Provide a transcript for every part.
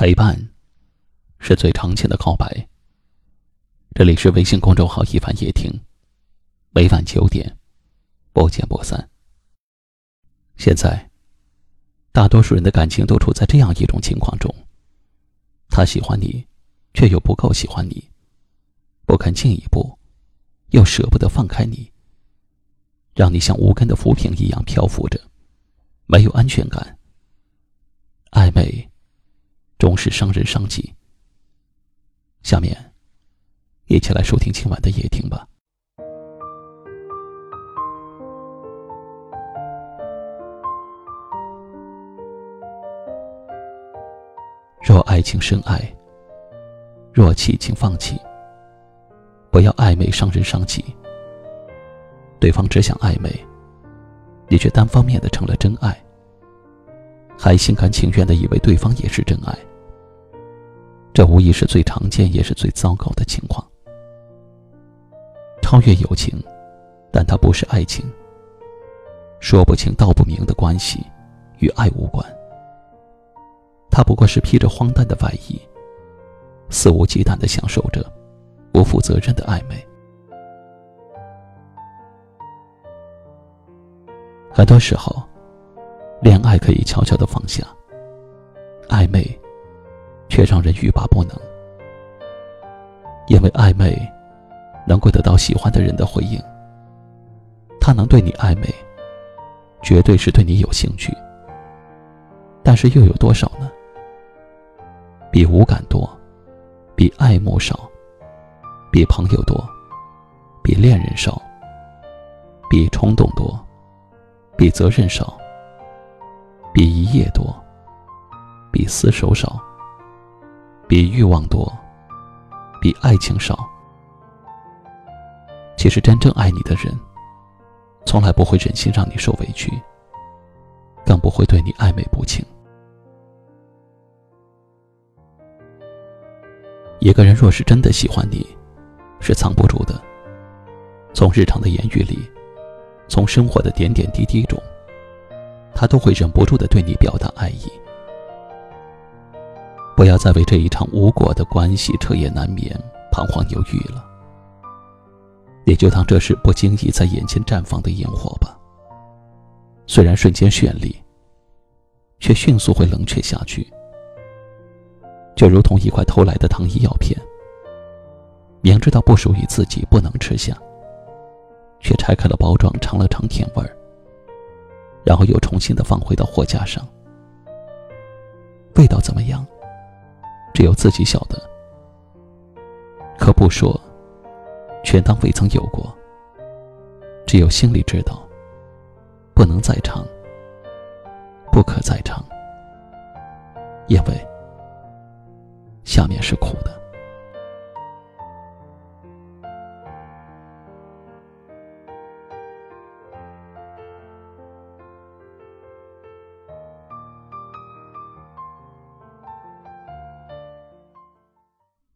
陪伴，是最长情的告白。这里是微信公众号“一凡夜听”，每晚九点，不见不散。现在，大多数人的感情都处在这样一种情况中：他喜欢你，却又不够喜欢你，不肯进一步，又舍不得放开你，让你像无根的浮萍一样漂浮着，没有安全感。暧昧。终是伤人伤己。下面，一起来收听今晚的夜听吧。若爱情深爱，若弃请放弃。不要暧昧伤人伤己。对方只想暧昧，你却单方面的成了真爱，还心甘情愿的以为对方也是真爱。这无疑是最常见也是最糟糕的情况。超越友情，但它不是爱情。说不清道不明的关系，与爱无关。它不过是披着荒诞的外衣，肆无忌惮的享受着不负责任的暧昧。很多时候，恋爱可以悄悄的放下，暧昧。却让人欲罢不能，因为暧昧能够得到喜欢的人的回应，他能对你暧昧，绝对是对你有兴趣。但是又有多少呢？比无感多，比爱慕少，比朋友多，比恋人少，比冲动多，比责任少，比一夜多，比厮守少。比欲望多，比爱情少。其实真正爱你的人，从来不会忍心让你受委屈，更不会对你暧昧不清。一个人若是真的喜欢你，是藏不住的。从日常的言语里，从生活的点点滴滴中，他都会忍不住的对你表达爱意。不要再为这一场无果的关系彻夜难眠、彷徨犹豫了。也就当这是不经意在眼前绽放的烟火吧。虽然瞬间绚丽，却迅速会冷却下去，就如同一块偷来的糖衣药片，明知道不属于自己，不能吃下，却拆开了包装尝了尝甜味儿，然后又重新的放回到货架上，味道怎么样？只有自己晓得，可不说，全当未曾有过。只有心里知道，不能再长，不可再长，因为下面是苦的。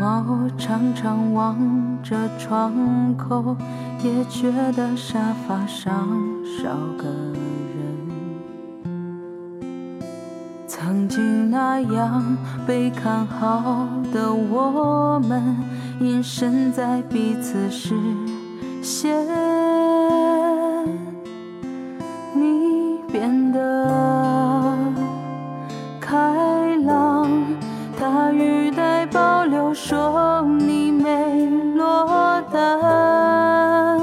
猫常常望着窗口，也觉得沙发上少个人。曾经那样被看好的我们，隐身在彼此视线。变得开朗，他语带保留说你没落单，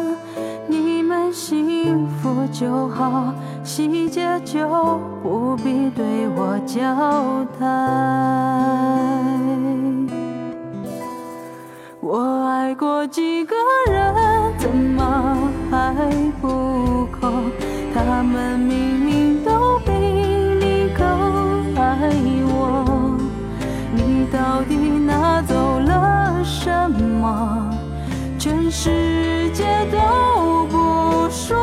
你们幸福就好，细节就不必对我交代。我爱过几个人，世界都不说。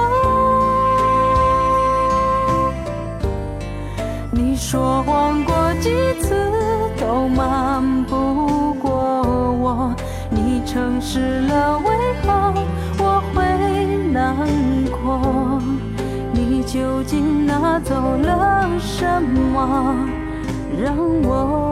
你说谎过几次都瞒不过我，你诚实了为何我会难过？你究竟拿走了什么，让我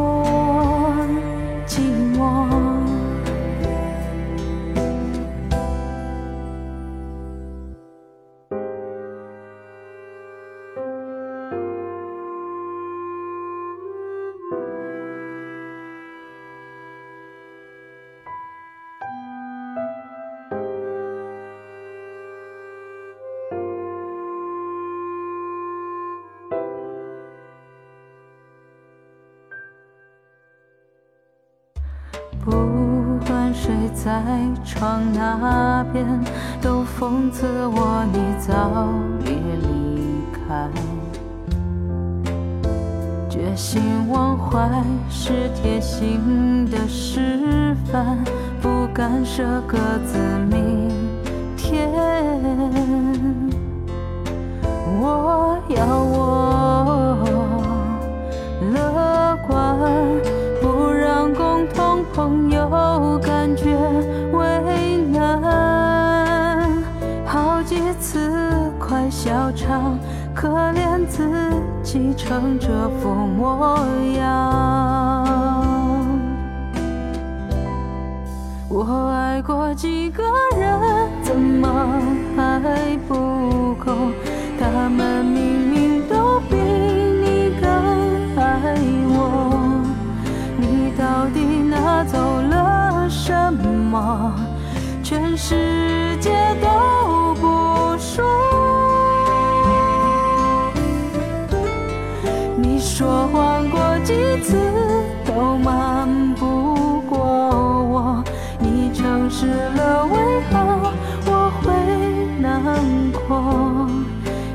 不管谁在窗那边，都讽刺我你早已离开。决心忘怀是贴心的示范，不敢舍各自明天。我要我乐观。朋友感觉为难，好几次快笑场，可怜自己成这副模样。我爱过几个人，怎么还不够？他们明世界都不说。你说谎过几次都瞒不过我，你诚实了为何我会难过？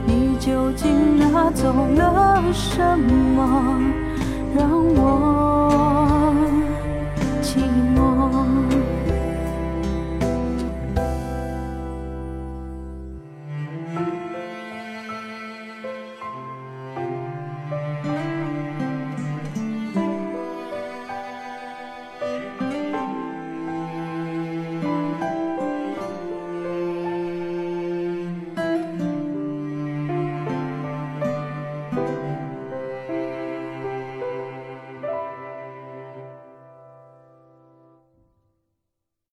你究竟拿走了什么，让我？